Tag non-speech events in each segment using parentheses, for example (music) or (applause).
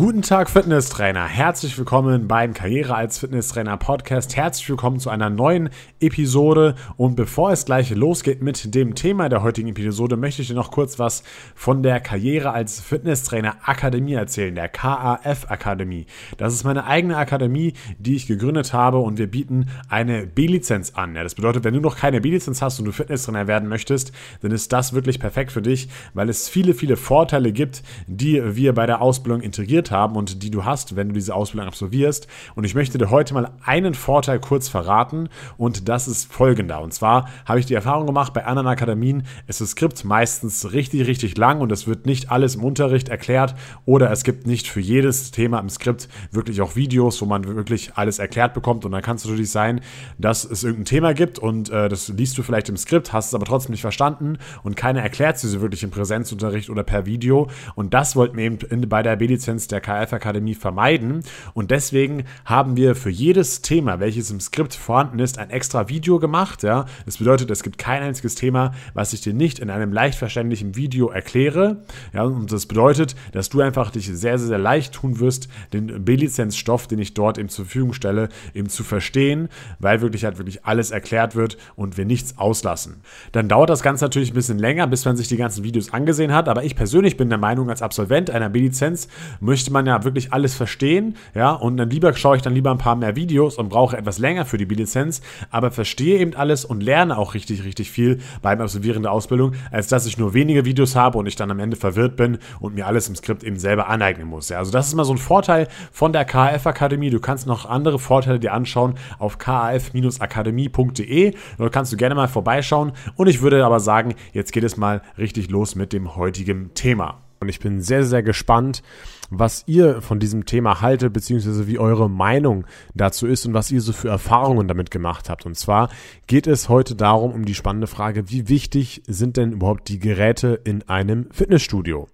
Guten Tag, Fitnesstrainer. Herzlich willkommen beim Karriere als Fitnesstrainer Podcast. Herzlich willkommen zu einer neuen Episode. Und bevor es gleich losgeht mit dem Thema der heutigen Episode, möchte ich dir noch kurz was von der Karriere als Fitnesstrainer Akademie erzählen, der KAF Akademie. Das ist meine eigene Akademie, die ich gegründet habe und wir bieten eine B-Lizenz an. Ja, das bedeutet, wenn du noch keine B-Lizenz hast und du Fitnesstrainer werden möchtest, dann ist das wirklich perfekt für dich, weil es viele, viele Vorteile gibt, die wir bei der Ausbildung integriert haben und die du hast, wenn du diese Ausbildung absolvierst. Und ich möchte dir heute mal einen Vorteil kurz verraten und das ist folgender. Und zwar habe ich die Erfahrung gemacht, bei anderen Akademien ist das Skript meistens richtig, richtig lang und es wird nicht alles im Unterricht erklärt oder es gibt nicht für jedes Thema im Skript wirklich auch Videos, wo man wirklich alles erklärt bekommt und dann kann es natürlich sein, dass es irgendein Thema gibt und äh, das liest du vielleicht im Skript, hast es aber trotzdem nicht verstanden und keiner erklärt es dir wirklich im Präsenzunterricht oder per Video und das wollten wir eben in, bei der B-Lizenz der der KF-Akademie vermeiden. Und deswegen haben wir für jedes Thema, welches im Skript vorhanden ist, ein extra Video gemacht. Ja? Das bedeutet, es gibt kein einziges Thema, was ich dir nicht in einem leicht verständlichen Video erkläre. Ja? Und das bedeutet, dass du einfach dich sehr, sehr, sehr leicht tun wirst, den B-Lizenz-Stoff, den ich dort eben zur Verfügung stelle, eben zu verstehen, weil wirklich halt wirklich alles erklärt wird und wir nichts auslassen. Dann dauert das Ganze natürlich ein bisschen länger, bis man sich die ganzen Videos angesehen hat. Aber ich persönlich bin der Meinung, als Absolvent einer B-Lizenz möchte möchte man ja wirklich alles verstehen, ja, und dann lieber schaue ich dann lieber ein paar mehr Videos und brauche etwas länger für die B-Lizenz, aber verstehe eben alles und lerne auch richtig, richtig viel beim Absolvieren der Ausbildung, als dass ich nur wenige Videos habe und ich dann am Ende verwirrt bin und mir alles im Skript eben selber aneignen muss. Ja, also das ist mal so ein Vorteil von der KAF-Akademie. Du kannst noch andere Vorteile dir anschauen auf kaf-akademie.de. Dort kannst du gerne mal vorbeischauen und ich würde aber sagen, jetzt geht es mal richtig los mit dem heutigen Thema. Und ich bin sehr, sehr gespannt, was ihr von diesem Thema haltet, beziehungsweise wie eure Meinung dazu ist und was ihr so für Erfahrungen damit gemacht habt. Und zwar geht es heute darum, um die spannende Frage, wie wichtig sind denn überhaupt die Geräte in einem Fitnessstudio?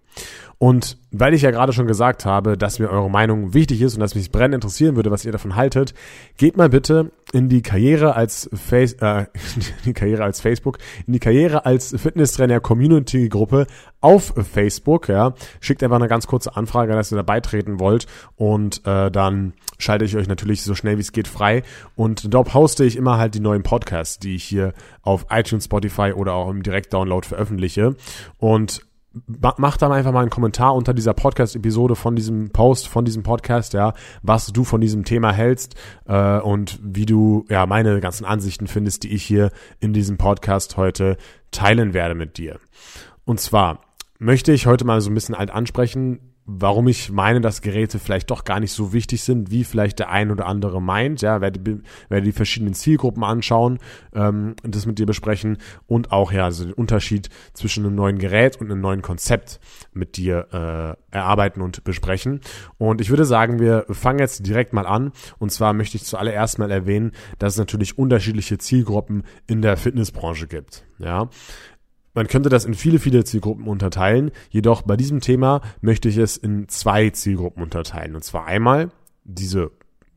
Und weil ich ja gerade schon gesagt habe, dass mir eure Meinung wichtig ist und dass mich brennend interessieren würde, was ihr davon haltet, geht mal bitte in die Karriere als Face, äh, (laughs) die Karriere als Facebook, in die Karriere als Fitnesstrainer Community Gruppe auf Facebook, ja. Schickt einfach eine ganz kurze Anfrage, dass ihr da beitreten wollt und äh, dann schalte ich euch natürlich so schnell wie es geht frei und dort poste ich immer halt die neuen Podcasts, die ich hier auf iTunes, Spotify oder auch im Direktdownload veröffentliche und mach dann einfach mal einen Kommentar unter dieser Podcast-Episode von diesem Post, von diesem Podcast, ja, was du von diesem Thema hältst äh, und wie du ja meine ganzen Ansichten findest, die ich hier in diesem Podcast heute teilen werde mit dir. Und zwar möchte ich heute mal so ein bisschen halt ansprechen, warum ich meine, dass Geräte vielleicht doch gar nicht so wichtig sind, wie vielleicht der ein oder andere meint. Ja, werde, werde die verschiedenen Zielgruppen anschauen ähm, und das mit dir besprechen und auch ja also den Unterschied zwischen einem neuen Gerät und einem neuen Konzept mit dir äh, erarbeiten und besprechen. Und ich würde sagen, wir fangen jetzt direkt mal an. Und zwar möchte ich zuallererst mal erwähnen, dass es natürlich unterschiedliche Zielgruppen in der Fitnessbranche gibt. Ja, man könnte das in viele, viele Zielgruppen unterteilen, jedoch bei diesem Thema möchte ich es in zwei Zielgruppen unterteilen. Und zwar einmal diese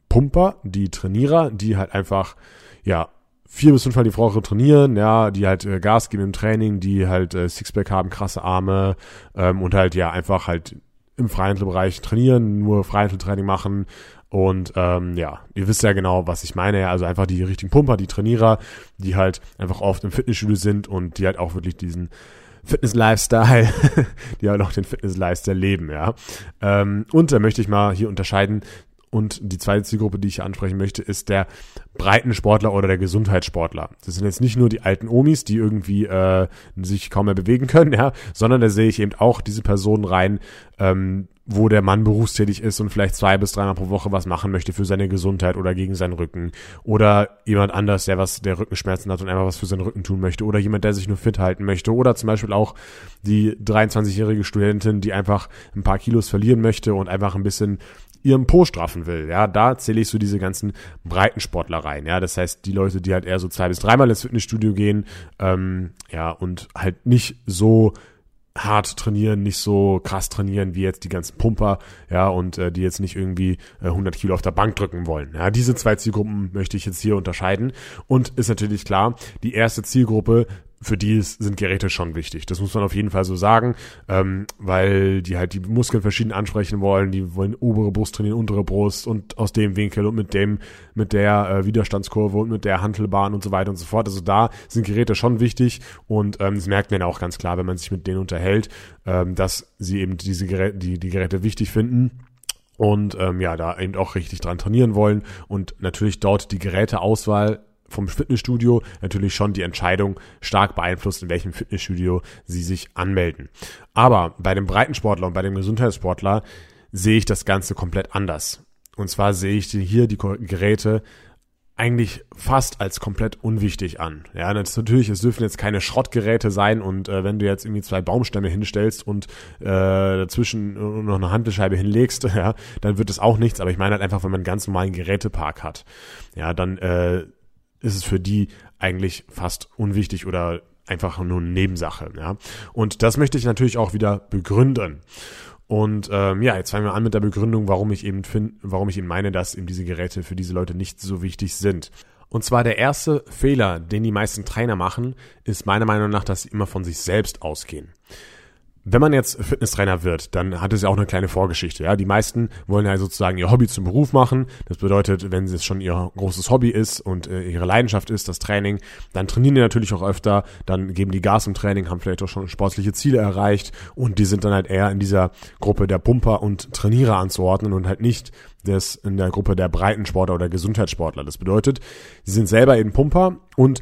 Pumper, die Trainierer, die halt einfach, ja, vier bis fünfmal die Woche trainieren, ja, die halt äh, Gas geben im Training, die halt äh, Sixpack haben, krasse Arme ähm, und halt ja einfach halt im Freihandelbereich trainieren, nur Freihandeltraining machen, und ähm, ja, ihr wisst ja genau, was ich meine. Also einfach die richtigen Pumper, die Trainierer, die halt einfach oft im Fitnessstudio sind und die halt auch wirklich diesen Fitness-Lifestyle, (laughs) die halt auch den Fitness-Lifestyle leben, ja. Ähm, und da möchte ich mal hier unterscheiden. Und die zweite Zielgruppe, die ich ansprechen möchte, ist der Breitensportler oder der Gesundheitssportler. Das sind jetzt nicht nur die alten Omis, die irgendwie äh, sich kaum mehr bewegen können, (laughs) ja, sondern da sehe ich eben auch diese Personen rein, ähm, wo der Mann berufstätig ist und vielleicht zwei bis dreimal pro Woche was machen möchte für seine Gesundheit oder gegen seinen Rücken. Oder jemand anders, der was, der Rückenschmerzen hat und einfach was für seinen Rücken tun möchte. Oder jemand, der sich nur fit halten möchte. Oder zum Beispiel auch die 23-jährige Studentin, die einfach ein paar Kilos verlieren möchte und einfach ein bisschen ihren Po straffen will. Ja, da zähle ich so diese ganzen Breitensportler rein. Ja, das heißt, die Leute, die halt eher so zwei bis dreimal ins Fitnessstudio gehen, ähm, ja, und halt nicht so hart trainieren, nicht so krass trainieren wie jetzt die ganzen Pumper, ja, und äh, die jetzt nicht irgendwie äh, 100 Kilo auf der Bank drücken wollen. Ja, diese zwei Zielgruppen möchte ich jetzt hier unterscheiden. Und ist natürlich klar, die erste Zielgruppe für die ist, sind Geräte schon wichtig. Das muss man auf jeden Fall so sagen, ähm, weil die halt die Muskeln verschieden ansprechen wollen. Die wollen obere Brust trainieren, untere Brust und aus dem Winkel und mit dem, mit der äh, Widerstandskurve und mit der Hantelbahn und so weiter und so fort. Also da sind Geräte schon wichtig und ähm, das merkt man auch ganz klar, wenn man sich mit denen unterhält, ähm, dass sie eben diese Geräte, die, die Geräte wichtig finden und ähm, ja, da eben auch richtig dran trainieren wollen und natürlich dort die Geräteauswahl vom Fitnessstudio natürlich schon die Entscheidung stark beeinflusst, in welchem Fitnessstudio sie sich anmelden. Aber bei dem Breitensportler und bei dem Gesundheitssportler sehe ich das Ganze komplett anders. Und zwar sehe ich hier die Geräte eigentlich fast als komplett unwichtig an. Ja, natürlich, es dürfen jetzt keine Schrottgeräte sein und äh, wenn du jetzt irgendwie zwei Baumstämme hinstellst und äh, dazwischen noch eine Handelscheibe hinlegst, (laughs) ja, dann wird es auch nichts. Aber ich meine halt einfach, wenn man einen ganz normalen Gerätepark hat, ja, dann äh, ist es für die eigentlich fast unwichtig oder einfach nur Nebensache. Ja? Und das möchte ich natürlich auch wieder begründen. Und ähm, ja, jetzt fangen wir an mit der Begründung, warum ich eben finde, warum ich eben meine, dass eben diese Geräte für diese Leute nicht so wichtig sind. Und zwar der erste Fehler, den die meisten Trainer machen, ist meiner Meinung nach, dass sie immer von sich selbst ausgehen. Wenn man jetzt Fitnesstrainer wird, dann hat es ja auch eine kleine Vorgeschichte. Ja, die meisten wollen ja sozusagen ihr Hobby zum Beruf machen. Das bedeutet, wenn es schon ihr großes Hobby ist und äh, ihre Leidenschaft ist, das Training, dann trainieren die natürlich auch öfter. Dann geben die Gas im Training, haben vielleicht auch schon sportliche Ziele erreicht und die sind dann halt eher in dieser Gruppe der Pumper und Trainierer anzuordnen und halt nicht des in der Gruppe der Breitensportler oder Gesundheitssportler. Das bedeutet, sie sind selber eben Pumper und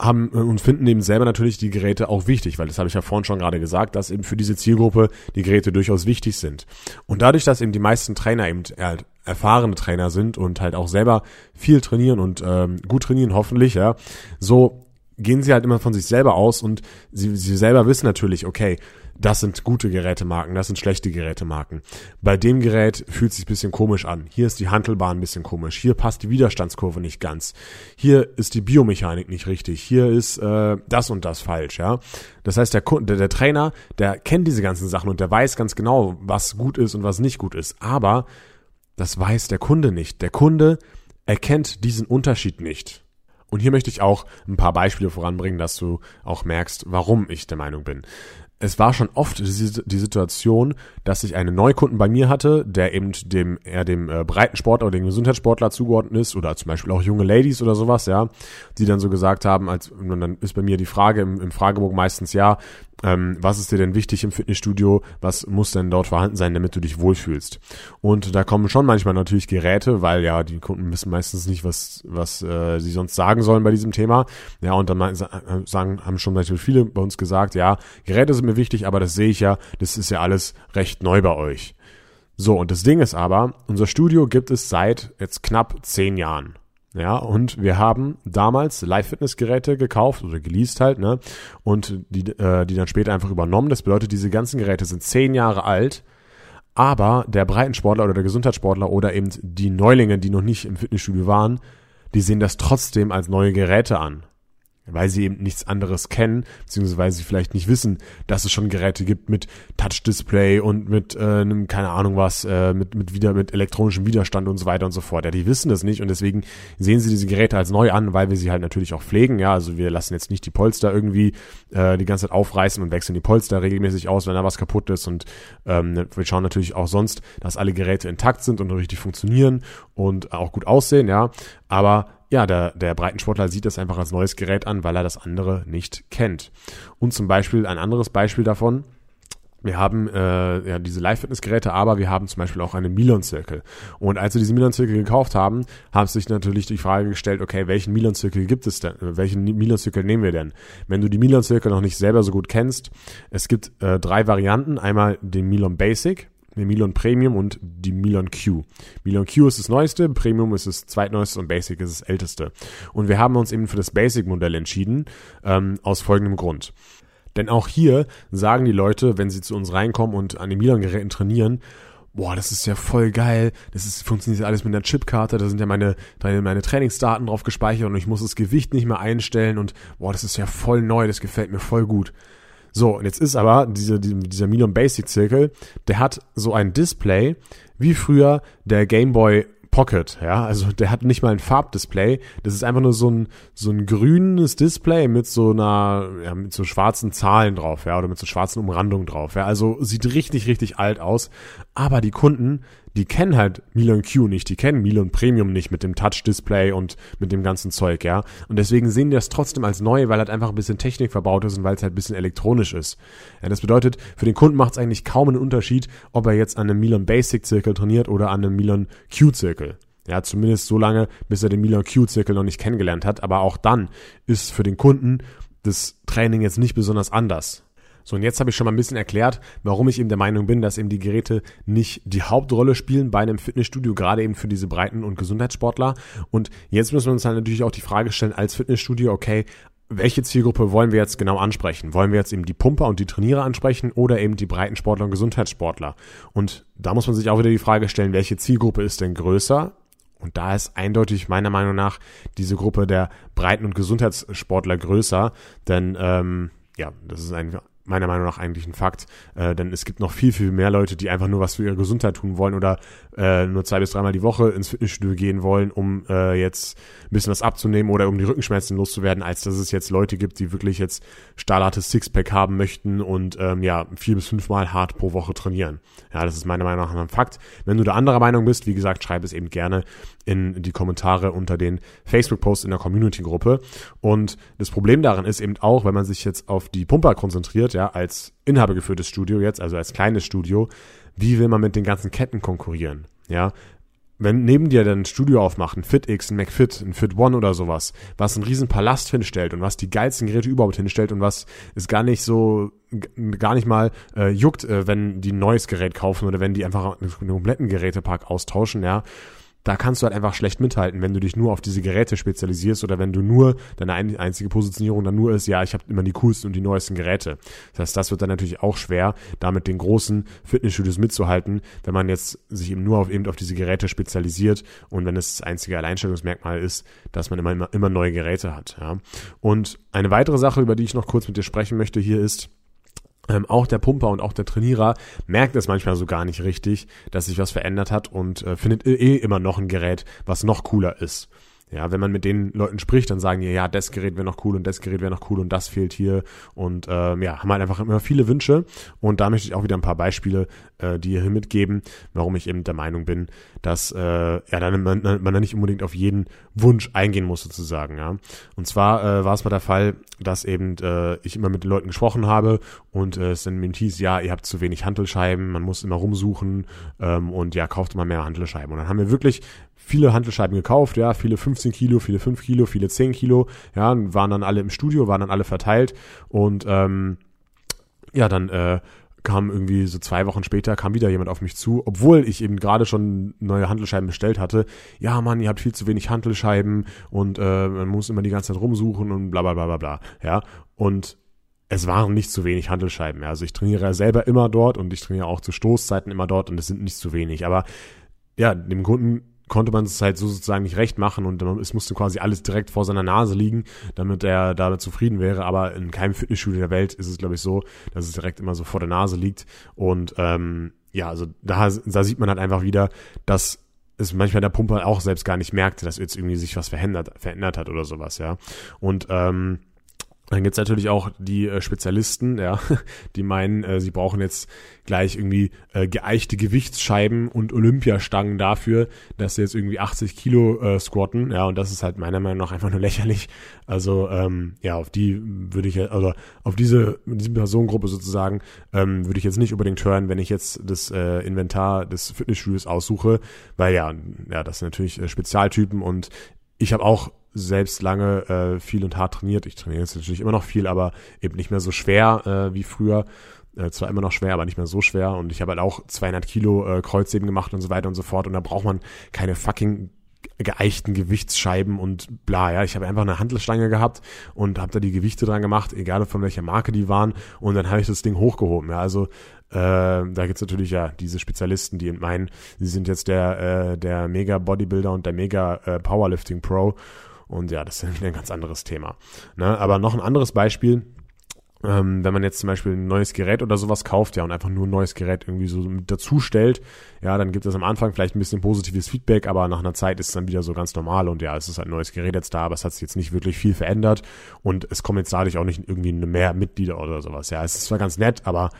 haben äh, und finden eben selber natürlich die Geräte auch wichtig, weil das habe ich ja vorhin schon gerade gesagt, dass eben für diese Zielgruppe die Geräte durchaus wichtig sind. Und dadurch, dass eben die meisten Trainer eben halt erfahrene Trainer sind und halt auch selber viel trainieren und ähm, gut trainieren, hoffentlich, ja, so gehen sie halt immer von sich selber aus und sie, sie selber wissen natürlich, okay, das sind gute Gerätemarken, das sind schlechte Gerätemarken. Bei dem Gerät fühlt es sich bisschen komisch an. Hier ist die Handelbahn ein bisschen komisch. Hier passt die Widerstandskurve nicht ganz. Hier ist die Biomechanik nicht richtig. Hier ist äh, das und das falsch. Ja, das heißt der, der der Trainer, der kennt diese ganzen Sachen und der weiß ganz genau, was gut ist und was nicht gut ist. Aber das weiß der Kunde nicht. Der Kunde erkennt diesen Unterschied nicht. Und hier möchte ich auch ein paar Beispiele voranbringen, dass du auch merkst, warum ich der Meinung bin. Es war schon oft die, Situation, dass ich einen Neukunden bei mir hatte, der eben dem eher dem äh, Breitensportler oder dem Gesundheitssportler zugeordnet ist oder zum Beispiel auch junge Ladies oder sowas, ja, die dann so gesagt haben, als und dann ist bei mir die Frage im, im Fragebogen meistens ja, ähm, was ist dir denn wichtig im Fitnessstudio, was muss denn dort vorhanden sein, damit du dich wohlfühlst. Und da kommen schon manchmal natürlich Geräte, weil ja die Kunden wissen meistens nicht, was, was äh, sie sonst sagen sollen bei diesem Thema. Ja, und dann sagen, haben schon natürlich viele bei uns gesagt, ja, Geräte sind mir wichtig, aber das sehe ich ja, das ist ja alles recht neu bei euch. So, und das Ding ist aber, unser Studio gibt es seit jetzt knapp zehn Jahren. Ja, und wir haben damals Live-Fitness-Geräte gekauft oder geleast halt, ne? Und die, äh, die dann später einfach übernommen. Das bedeutet, diese ganzen Geräte sind zehn Jahre alt, aber der Breitensportler oder der Gesundheitssportler oder eben die Neulinge, die noch nicht im Fitnessstudio waren, die sehen das trotzdem als neue Geräte an weil sie eben nichts anderes kennen, beziehungsweise sie vielleicht nicht wissen, dass es schon Geräte gibt mit Touch-Display und mit äh, keine Ahnung was, äh, mit, mit wieder mit elektronischem Widerstand und so weiter und so fort. Ja, die wissen das nicht und deswegen sehen sie diese Geräte als neu an, weil wir sie halt natürlich auch pflegen. Ja, also wir lassen jetzt nicht die Polster irgendwie äh, die ganze Zeit aufreißen und wechseln die Polster regelmäßig aus, wenn da was kaputt ist. Und ähm, wir schauen natürlich auch sonst, dass alle Geräte intakt sind und richtig funktionieren und auch gut aussehen, ja. Aber ja, der, der Breitensportler sieht das einfach als neues Gerät an, weil er das andere nicht kennt. Und zum Beispiel ein anderes Beispiel davon, wir haben äh, ja diese Live-Fitness-Geräte, aber wir haben zum Beispiel auch einen Milon-Zirkel. Und als wir diesen Milon-Zirkel gekauft haben, haben sich natürlich die Frage gestellt, okay, welchen Milon-Zirkel gibt es denn? Welchen Milon-Zirkel nehmen wir denn? Wenn du die Milon-Zirkel noch nicht selber so gut kennst, es gibt äh, drei Varianten. Einmal den Milon Basic, den Milon Premium und die Milon Q. Milon Q ist das neueste, Premium ist das zweitneueste und Basic ist das älteste. Und wir haben uns eben für das Basic-Modell entschieden, ähm, aus folgendem Grund. Denn auch hier sagen die Leute, wenn sie zu uns reinkommen und an den Milan-Geräten trainieren, boah, das ist ja voll geil, das ist, funktioniert alles mit einer Chipkarte, da sind ja meine, meine Trainingsdaten drauf gespeichert und ich muss das Gewicht nicht mehr einstellen und boah, das ist ja voll neu, das gefällt mir voll gut. So, und jetzt ist aber diese, dieser Milon Basic Zirkel, der hat so ein Display, wie früher der Game Boy Pocket, ja, also der hat nicht mal ein Farbdisplay, das ist einfach nur so ein, so ein grünes Display mit so einer, ja, mit so schwarzen Zahlen drauf, ja, oder mit so schwarzen Umrandungen drauf, ja, also sieht richtig, richtig alt aus, aber die Kunden, die kennen halt Milan Q nicht, die kennen Milan Premium nicht mit dem Touch-Display und mit dem ganzen Zeug, ja. Und deswegen sehen die das trotzdem als neu, weil halt einfach ein bisschen Technik verbaut ist und weil es halt ein bisschen elektronisch ist. Ja, das bedeutet, für den Kunden macht es eigentlich kaum einen Unterschied, ob er jetzt an einem Milan Basic Zirkel trainiert oder an einem Milan Q Zirkel. Ja, zumindest so lange, bis er den Milan Q Zirkel noch nicht kennengelernt hat. Aber auch dann ist für den Kunden das Training jetzt nicht besonders anders. So, und jetzt habe ich schon mal ein bisschen erklärt, warum ich eben der Meinung bin, dass eben die Geräte nicht die Hauptrolle spielen bei einem Fitnessstudio, gerade eben für diese Breiten- und Gesundheitssportler. Und jetzt müssen wir uns dann natürlich auch die Frage stellen als Fitnessstudio, okay, welche Zielgruppe wollen wir jetzt genau ansprechen? Wollen wir jetzt eben die Pumper und die Trainiere ansprechen oder eben die Breitensportler und Gesundheitssportler? Und da muss man sich auch wieder die Frage stellen, welche Zielgruppe ist denn größer? Und da ist eindeutig meiner Meinung nach diese Gruppe der Breiten- und Gesundheitssportler größer, denn ähm, ja, das ist ein meiner Meinung nach eigentlich ein Fakt, äh, denn es gibt noch viel, viel mehr Leute, die einfach nur was für ihre Gesundheit tun wollen oder äh, nur zwei bis dreimal die Woche ins Fitnessstudio gehen wollen, um äh, jetzt ein bisschen was abzunehmen oder um die Rückenschmerzen loszuwerden, als dass es jetzt Leute gibt, die wirklich jetzt stahlhartes Sixpack haben möchten und ähm, ja, vier bis fünfmal hart pro Woche trainieren. Ja, das ist meiner Meinung nach ein Fakt. Wenn du da anderer Meinung bist, wie gesagt, schreib es eben gerne in die Kommentare unter den Facebook-Posts in der Community-Gruppe. Und das Problem daran ist eben auch, wenn man sich jetzt auf die Pumper konzentriert, ja, als inhabergeführtes Studio jetzt, also als kleines Studio, wie will man mit den ganzen Ketten konkurrieren? Ja, wenn neben dir dann ein Studio aufmacht, ein FitX, ein McFit, ein Fit One oder sowas, was einen riesen Palast hinstellt und was die geilsten Geräte überhaupt hinstellt und was es gar nicht so, gar nicht mal äh, juckt, äh, wenn die ein neues Gerät kaufen oder wenn die einfach einen kompletten Gerätepark austauschen, ja, da kannst du halt einfach schlecht mithalten, wenn du dich nur auf diese Geräte spezialisierst oder wenn du nur, deine einzige Positionierung dann nur ist, ja, ich habe immer die coolsten und die neuesten Geräte. Das heißt, das wird dann natürlich auch schwer, da mit den großen Fitnessstudios mitzuhalten, wenn man jetzt sich eben nur auf eben auf diese Geräte spezialisiert und wenn es das einzige Alleinstellungsmerkmal ist, dass man immer, immer, immer neue Geräte hat. Ja. Und eine weitere Sache, über die ich noch kurz mit dir sprechen möchte hier ist, ähm, auch der Pumper und auch der Trainierer merkt es manchmal so gar nicht richtig, dass sich was verändert hat und äh, findet eh immer noch ein Gerät, was noch cooler ist. Ja, wenn man mit den Leuten spricht, dann sagen die, ja, das Gerät wäre noch cool und das Gerät wäre noch cool und das fehlt hier. Und ähm, ja, haben halt einfach immer viele Wünsche. Und da möchte ich auch wieder ein paar Beispiele äh, dir hier mitgeben, warum ich eben der Meinung bin, dass äh, ja dann man, man da nicht unbedingt auf jeden Wunsch eingehen muss, sozusagen. Ja. Und zwar äh, war es mal der Fall, dass eben äh, ich immer mit den Leuten gesprochen habe und äh, es dann mir hieß, ja, ihr habt zu wenig Hantelscheiben, man muss immer rumsuchen ähm, und ja, kauft immer mehr Hantelscheiben. Und dann haben wir wirklich viele Hantelscheiben gekauft, ja, viele 15 Kilo, viele 5 Kilo, viele 10 Kilo, ja, waren dann alle im Studio, waren dann alle verteilt und ähm, ja, dann äh, kam irgendwie so zwei Wochen später, kam wieder jemand auf mich zu, obwohl ich eben gerade schon neue Hantelscheiben bestellt hatte. Ja, Mann, ihr habt viel zu wenig Hantelscheiben und äh, man muss immer die ganze Zeit rumsuchen und bla bla bla bla bla. Ja. Und es waren nicht zu wenig Hantelscheiben. Ja. Also ich trainiere selber immer dort und ich trainiere auch zu Stoßzeiten immer dort und es sind nicht zu wenig. Aber ja, dem Kunden konnte man es halt so sozusagen nicht recht machen und es musste quasi alles direkt vor seiner Nase liegen, damit er damit zufrieden wäre. Aber in keinem Fitnessstudio der Welt ist es, glaube ich, so, dass es direkt immer so vor der Nase liegt. Und ähm, ja, also da, da sieht man halt einfach wieder, dass es manchmal der Pumper auch selbst gar nicht merkte, dass jetzt irgendwie sich was verändert, verändert hat oder sowas, ja. Und ähm, dann gibt's natürlich auch die äh, Spezialisten, ja, (laughs) die meinen, äh, sie brauchen jetzt gleich irgendwie äh, geeichte Gewichtsscheiben und Olympiastangen dafür, dass sie jetzt irgendwie 80 Kilo äh, squatten, ja, und das ist halt meiner Meinung nach einfach nur (laughs) lächerlich. Also ähm, ja, auf die würde ich, also auf diese, diese Personengruppe sozusagen, ähm, würde ich jetzt nicht unbedingt hören, wenn ich jetzt das äh, Inventar des Fitnessstudios aussuche, weil ja, ja, das sind natürlich äh, Spezialtypen und ich habe auch selbst lange äh, viel und hart trainiert. Ich trainiere jetzt natürlich immer noch viel, aber eben nicht mehr so schwer äh, wie früher. Äh, zwar immer noch schwer, aber nicht mehr so schwer. Und ich habe halt auch 200 Kilo äh, Kreuzheben gemacht und so weiter und so fort. Und da braucht man keine fucking geeichten Gewichtsscheiben und bla, ja. Ich habe einfach eine Handelstange gehabt und habe da die Gewichte dran gemacht, egal von welcher Marke die waren. Und dann habe ich das Ding hochgehoben, ja. Also äh, da gibt's natürlich ja diese Spezialisten, die meinen, sie sind jetzt der, äh, der Mega Bodybuilder und der Mega äh, Powerlifting Pro und ja, das ist ein ganz anderes Thema. Ne? Aber noch ein anderes Beispiel, ähm, wenn man jetzt zum Beispiel ein neues Gerät oder sowas kauft, ja, und einfach nur ein neues Gerät irgendwie so dazu stellt, ja, dann gibt es am Anfang vielleicht ein bisschen positives Feedback, aber nach einer Zeit ist es dann wieder so ganz normal und ja, es ist halt ein neues Gerät jetzt da, aber es hat sich jetzt nicht wirklich viel verändert und es kommen jetzt dadurch auch nicht irgendwie mehr Mitglieder oder sowas. Ja, es ist zwar ganz nett, aber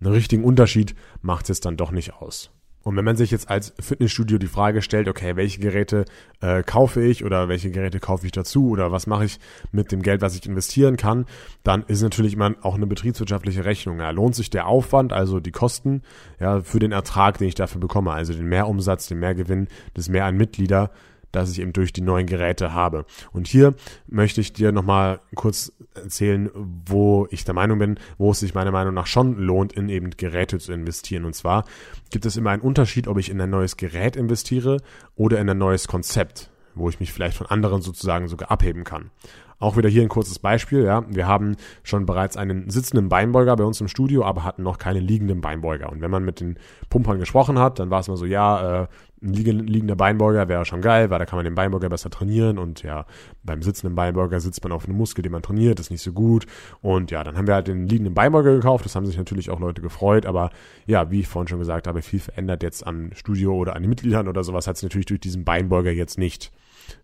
einen richtigen Unterschied macht es dann doch nicht aus. Und wenn man sich jetzt als Fitnessstudio die Frage stellt, okay, welche Geräte äh, kaufe ich oder welche Geräte kaufe ich dazu oder was mache ich mit dem Geld, was ich investieren kann, dann ist natürlich immer auch eine betriebswirtschaftliche Rechnung. Ja, lohnt sich der Aufwand, also die Kosten, ja, für den Ertrag, den ich dafür bekomme, also den Mehrumsatz, den Mehrgewinn, das Mehr an Mitglieder, das ich eben durch die neuen Geräte habe. Und hier möchte ich dir nochmal kurz erzählen, wo ich der Meinung bin, wo es sich meiner Meinung nach schon lohnt, in eben Geräte zu investieren. Und zwar gibt es immer einen Unterschied, ob ich in ein neues Gerät investiere oder in ein neues Konzept, wo ich mich vielleicht von anderen sozusagen sogar abheben kann. Auch wieder hier ein kurzes Beispiel. Ja, wir haben schon bereits einen sitzenden Beinbeuger bei uns im Studio, aber hatten noch keine liegenden Beinbeuger. Und wenn man mit den Pumpern gesprochen hat, dann war es mal so, ja, äh, ein liegender Beinbeuger wäre schon geil, weil da kann man den Beinbeuger besser trainieren und ja, beim sitzenden Beinbeuger sitzt man auf einem Muskel, den man trainiert, ist nicht so gut. Und ja, dann haben wir halt den liegenden Beinbeuger gekauft, das haben sich natürlich auch Leute gefreut, aber ja, wie ich vorhin schon gesagt habe, viel verändert jetzt am Studio oder an den Mitgliedern oder sowas hat es natürlich durch diesen Beinbeuger jetzt nicht.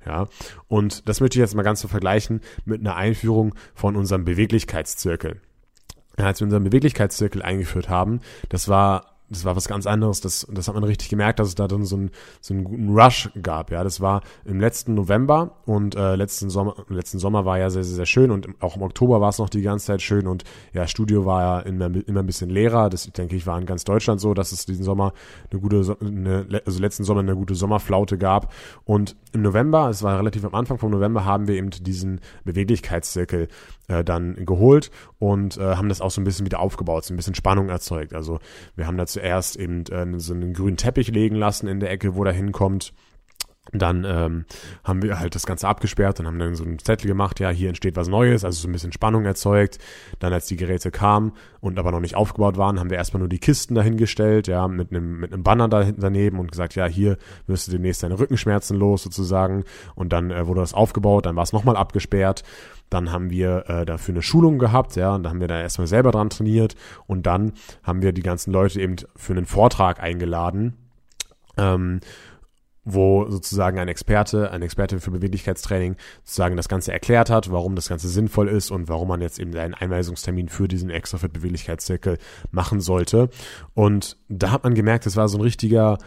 Ja, und das möchte ich jetzt mal ganz so vergleichen mit einer Einführung von unserem Beweglichkeitszirkel. Als wir unseren Beweglichkeitszirkel eingeführt haben, das war das war was ganz anderes. Das, das hat man richtig gemerkt, dass es da dann so, ein, so einen guten Rush gab. Ja, das war im letzten November und äh, letzten Sommer, letzten Sommer war ja sehr, sehr, sehr schön und auch im Oktober war es noch die ganze Zeit schön und ja, Studio war ja immer, immer ein bisschen leerer. Das denke ich war in ganz Deutschland so, dass es diesen Sommer eine gute, eine, also letzten Sommer eine gute Sommerflaute gab und im November, es war relativ am Anfang vom November, haben wir eben diesen Beweglichkeitszirkel äh, dann geholt und äh, haben das auch so ein bisschen wieder aufgebaut, so ein bisschen Spannung erzeugt. Also wir haben da zuerst eben äh, so einen grünen Teppich legen lassen in der Ecke, wo der hinkommt. Dann ähm, haben wir halt das Ganze abgesperrt und haben dann so einen Zettel gemacht, ja, hier entsteht was Neues, also so ein bisschen Spannung erzeugt. Dann, als die Geräte kamen und aber noch nicht aufgebaut waren, haben wir erstmal nur die Kisten dahingestellt, ja, mit einem, mit einem Banner da daneben und gesagt, ja, hier wirst du demnächst deine Rückenschmerzen los sozusagen. Und dann äh, wurde das aufgebaut, dann war es nochmal abgesperrt. Dann haben wir äh, dafür eine Schulung gehabt, ja, und da haben wir da erstmal selber dran trainiert und dann haben wir die ganzen Leute eben für einen Vortrag eingeladen. Ähm, wo sozusagen ein Experte, ein Experte für Beweglichkeitstraining sozusagen das Ganze erklärt hat, warum das Ganze sinnvoll ist und warum man jetzt eben einen Einweisungstermin für diesen Extrafit Beweglichkeitszirkel machen sollte. Und da hat man gemerkt, das war so ein richtiger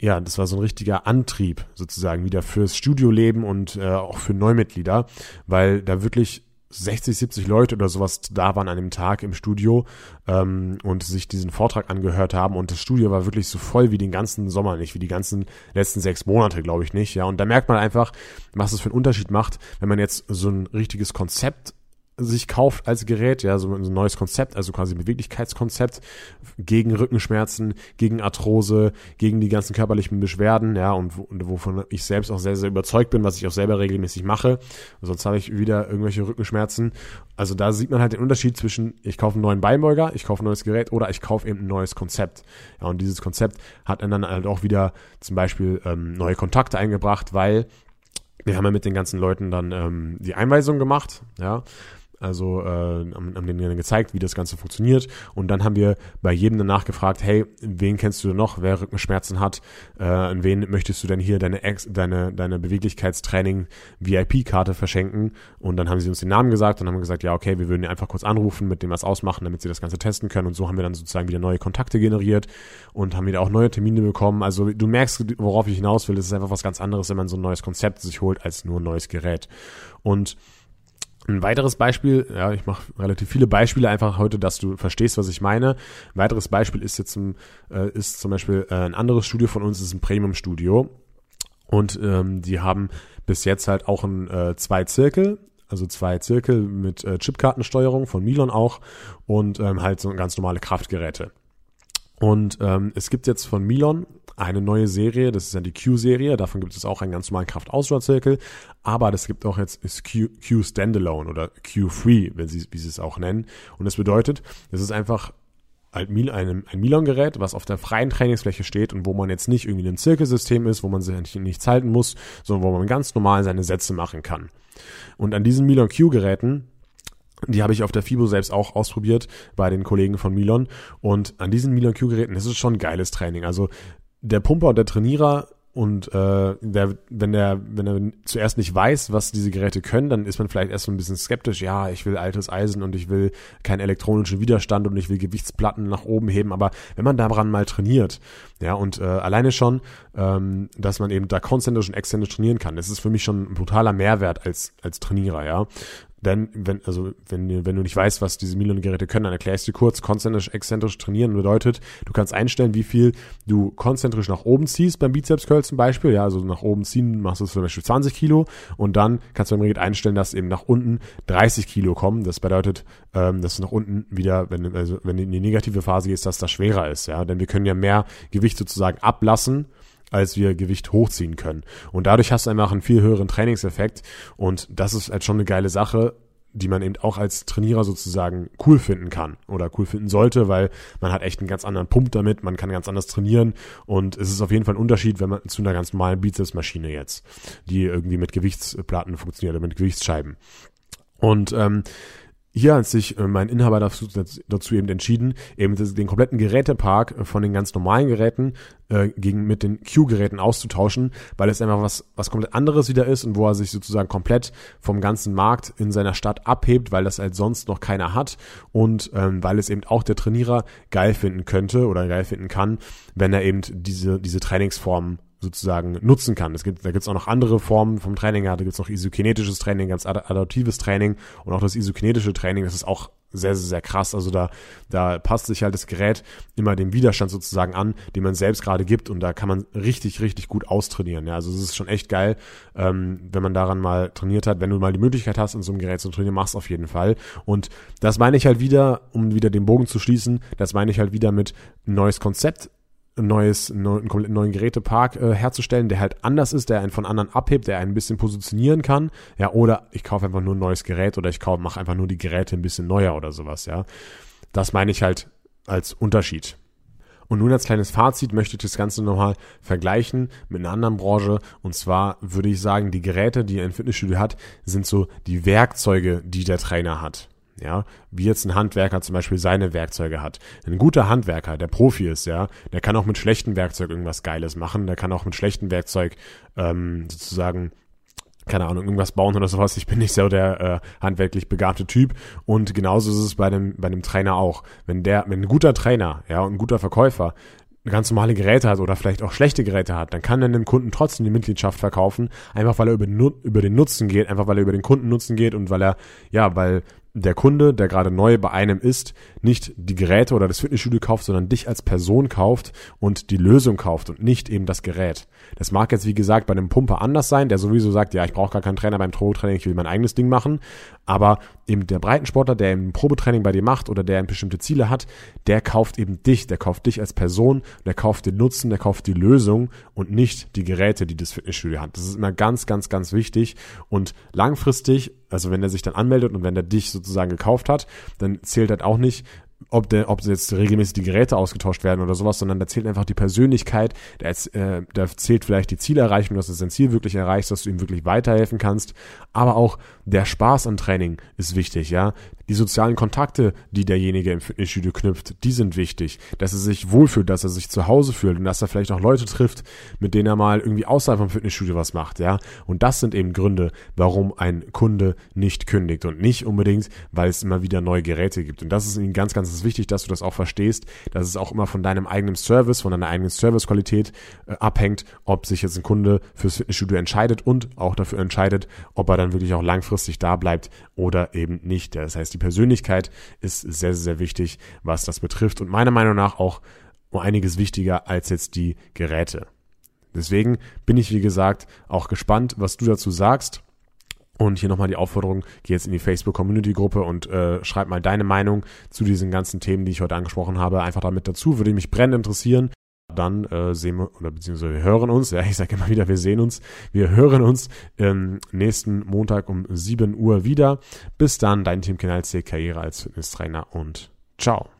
ja, das war so ein richtiger Antrieb sozusagen wieder fürs Studioleben und äh, auch für Neumitglieder, weil da wirklich 60, 70 Leute oder sowas da waren an dem Tag im Studio ähm, und sich diesen Vortrag angehört haben und das Studio war wirklich so voll wie den ganzen Sommer nicht, wie die ganzen letzten sechs Monate, glaube ich nicht, ja. Und da merkt man einfach, was es für einen Unterschied macht, wenn man jetzt so ein richtiges Konzept sich kauft als Gerät, ja, so ein neues Konzept, also quasi ein Beweglichkeitskonzept gegen Rückenschmerzen, gegen Arthrose, gegen die ganzen körperlichen Beschwerden, ja, und, und wovon ich selbst auch sehr, sehr überzeugt bin, was ich auch selber regelmäßig mache. Sonst habe ich wieder irgendwelche Rückenschmerzen. Also da sieht man halt den Unterschied zwischen, ich kaufe einen neuen Beinbeuger, ich kaufe ein neues Gerät oder ich kaufe eben ein neues Konzept. Ja, und dieses Konzept hat dann halt auch wieder zum Beispiel ähm, neue Kontakte eingebracht, weil wir haben ja mit den ganzen Leuten dann ähm, die Einweisung gemacht, ja, also äh, haben, haben denen gezeigt, wie das Ganze funktioniert. Und dann haben wir bei jedem danach gefragt, hey, wen kennst du denn noch, wer Rückenschmerzen hat? Äh, an wen möchtest du denn hier deine, Ex deine, deine Beweglichkeitstraining VIP-Karte verschenken? Und dann haben sie uns den Namen gesagt und haben gesagt, ja, okay, wir würden einfach kurz anrufen, mit dem was ausmachen, damit sie das Ganze testen können. Und so haben wir dann sozusagen wieder neue Kontakte generiert und haben wieder auch neue Termine bekommen. Also du merkst, worauf ich hinaus will. Es ist einfach was ganz anderes, wenn man so ein neues Konzept sich holt, als nur ein neues Gerät. Und ein weiteres Beispiel, ja, ich mache relativ viele Beispiele einfach heute, dass du verstehst, was ich meine. Ein weiteres Beispiel ist jetzt zum, äh, ist zum Beispiel äh, ein anderes Studio von uns, ist ein Premium-Studio. Und ähm, die haben bis jetzt halt auch ein, äh, zwei Zirkel, also zwei Zirkel mit äh, Chipkartensteuerung von Milon auch und ähm, halt so ganz normale Kraftgeräte. Und ähm, es gibt jetzt von Milon eine neue Serie, das ist ja die Q-Serie, davon gibt es auch einen ganz normalen Kraft-Ausdauer-Zirkel, aber das gibt auch jetzt ist Q, Q Standalone oder Q3, wenn sie, wie sie es auch nennen. Und das bedeutet, es ist einfach ein, Milon-Gerät, was auf der freien Trainingsfläche steht und wo man jetzt nicht irgendwie ein Zirkelsystem ist, wo man sich nicht, nichts halten muss, sondern wo man ganz normal seine Sätze machen kann. Und an diesen Milon Q-Geräten Die habe ich auf der FIBO selbst auch ausprobiert bei den Kollegen von Milon. Und an diesen Milon Q-Geräten ist es schon geiles Training. Also der Pumper und der Trainierer und äh, der, wenn der, wenn er zuerst nicht weiß, was diese Geräte können, dann ist man vielleicht erst so ein bisschen skeptisch. Ja, ich will altes Eisen und ich will keinen elektronischen Widerstand und ich will Gewichtsplatten nach oben heben. Aber wenn man daran mal trainiert, ja, und äh, alleine schon, ähm, dass man eben da konzentrisch und exzentrisch trainieren kann, das ist für mich schon ein brutaler Mehrwert als als Trainierer, ja. Denn wenn, also wenn, wenn du nicht weißt, was diese Milon-Geräte können, dann erkläre ich dir kurz. Konzentrisch, exzentrisch trainieren bedeutet, du kannst einstellen, wie viel du konzentrisch nach oben ziehst beim Bizeps Curl zum Beispiel. Ja, also nach oben ziehen machst du zum Beispiel 20 Kilo und dann kannst du beim Gerät einstellen, dass eben nach unten 30 Kilo kommen. Das bedeutet, ähm, dass du nach unten wieder, wenn, also wenn du in die negative Phase gehst, dass das schwerer ist. Ja, denn wir können ja mehr Gewicht sozusagen ablassen als wir Gewicht hochziehen können. Und dadurch hast du einfach einen viel höheren Trainingseffekt und das ist halt schon eine geile Sache, die man eben auch als Trainierer sozusagen cool finden kann oder cool finden sollte, weil man hat echt einen ganz anderen Pump damit, man kann ganz anders trainieren und es ist auf jeden Fall ein Unterschied, wenn man zu einer ganz normalen Bizepsmaschine jetzt, die irgendwie mit Gewichtsplatten funktioniert oder mit Gewichtsscheiben. Und ähm, hier hat sich äh, mein Inhaber dazu, dazu eben entschieden, eben den kompletten Gerätepark äh, von den ganz normalen Geräten äh, gegen mit den Q-Geräten auszutauschen, weil es einfach was, was komplett anderes wieder ist und wo er sich sozusagen komplett vom ganzen Markt in seiner Stadt abhebt, weil das halt sonst noch keiner hat und ähm, weil es eben auch der Trainierer geil finden könnte oder geil finden kann, wenn er eben diese, diese Trainingsformen sozusagen nutzen kann. Es gibt, da gibt es auch noch andere Formen vom Training. Da gibt es noch isokinetisches Training, ganz adaptives Training und auch das isokinetische Training, das ist auch sehr, sehr, sehr krass. Also da, da passt sich halt das Gerät immer dem Widerstand sozusagen an, den man selbst gerade gibt und da kann man richtig, richtig gut austrainieren. Ja, also es ist schon echt geil, ähm, wenn man daran mal trainiert hat. Wenn du mal die Möglichkeit hast, in so einem Gerät zu trainieren, mach's auf jeden Fall. Und das meine ich halt wieder, um wieder den Bogen zu schließen, das meine ich halt wieder mit neues Konzept ein neues, einen komplett neuen Gerätepark äh, herzustellen, der halt anders ist, der einen von anderen abhebt, der einen ein bisschen positionieren kann, ja, oder ich kaufe einfach nur ein neues Gerät oder ich kaufe, mache einfach nur die Geräte ein bisschen neuer oder sowas, ja. Das meine ich halt als Unterschied. Und nun als kleines Fazit möchte ich das Ganze nochmal vergleichen mit einer anderen Branche. Und zwar würde ich sagen, die Geräte, die ein Fitnessstudio hat, sind so die Werkzeuge, die der Trainer hat ja, wie jetzt ein Handwerker zum Beispiel seine Werkzeuge hat. Ein guter Handwerker, der Profi ist, ja, der kann auch mit schlechtem Werkzeug irgendwas Geiles machen, der kann auch mit schlechtem Werkzeug ähm, sozusagen keine Ahnung, irgendwas bauen oder sowas. Ich bin nicht so der äh, handwerklich begabte Typ. Und genauso ist es bei dem, bei dem Trainer auch. Wenn der, wenn ein guter Trainer, ja, und ein guter Verkäufer ganz normale Geräte hat oder vielleicht auch schlechte Geräte hat, dann kann er dem Kunden trotzdem die Mitgliedschaft verkaufen, einfach weil er über, über den Nutzen geht, einfach weil er über den Kundennutzen geht und weil er, ja, weil der Kunde, der gerade neu bei einem ist, nicht die Geräte oder das Fitnessstudio kauft, sondern dich als Person kauft und die Lösung kauft und nicht eben das Gerät. Das mag jetzt, wie gesagt, bei einem Pumper anders sein, der sowieso sagt, ja, ich brauche gar keinen Trainer beim Probetraining, ich will mein eigenes Ding machen. Aber eben der Breitensportler, der ein Probetraining bei dir macht oder der bestimmte Ziele hat, der kauft eben dich, der kauft dich als Person, der kauft den Nutzen, der kauft die Lösung und nicht die Geräte, die das Fitnessstudio hat. Das ist immer ganz, ganz, ganz wichtig und langfristig, also wenn er sich dann anmeldet und wenn er dich sozusagen gekauft hat, dann zählt halt auch nicht, ob, der, ob jetzt regelmäßig die Geräte ausgetauscht werden oder sowas, sondern da zählt einfach die Persönlichkeit, da, äh, da zählt vielleicht die Zielerreichung, dass du dein Ziel wirklich erreichst, dass du ihm wirklich weiterhelfen kannst, aber auch der Spaß am Training ist wichtig, ja. Die sozialen Kontakte, die derjenige im Fitnessstudio knüpft, die sind wichtig. Dass er sich wohlfühlt, dass er sich zu Hause fühlt und dass er vielleicht auch Leute trifft, mit denen er mal irgendwie außerhalb vom Fitnessstudio was macht, ja. Und das sind eben Gründe, warum ein Kunde nicht kündigt und nicht unbedingt, weil es immer wieder neue Geräte gibt. Und das ist ihnen ganz, ganz wichtig, dass du das auch verstehst, dass es auch immer von deinem eigenen Service, von deiner eigenen Servicequalität äh, abhängt, ob sich jetzt ein Kunde fürs Fitnessstudio entscheidet und auch dafür entscheidet, ob er dann wirklich auch langfristig da bleibt oder eben nicht. Das heißt, die Persönlichkeit ist sehr, sehr wichtig, was das betrifft und meiner Meinung nach auch um einiges wichtiger als jetzt die Geräte. Deswegen bin ich, wie gesagt, auch gespannt, was du dazu sagst. Und hier nochmal die Aufforderung, geh jetzt in die Facebook-Community-Gruppe und äh, schreib mal deine Meinung zu diesen ganzen Themen, die ich heute angesprochen habe, einfach damit dazu. Würde mich brennend interessieren dann äh, sehen wir oder beziehungsweise wir hören uns, (laughs) ja, ich sage immer wieder, wir sehen uns, wir hören uns ähm, nächsten Montag um 7 Uhr wieder. Bis dann, dein Team Kanal C Karriere als Fitnesstrainer und ciao.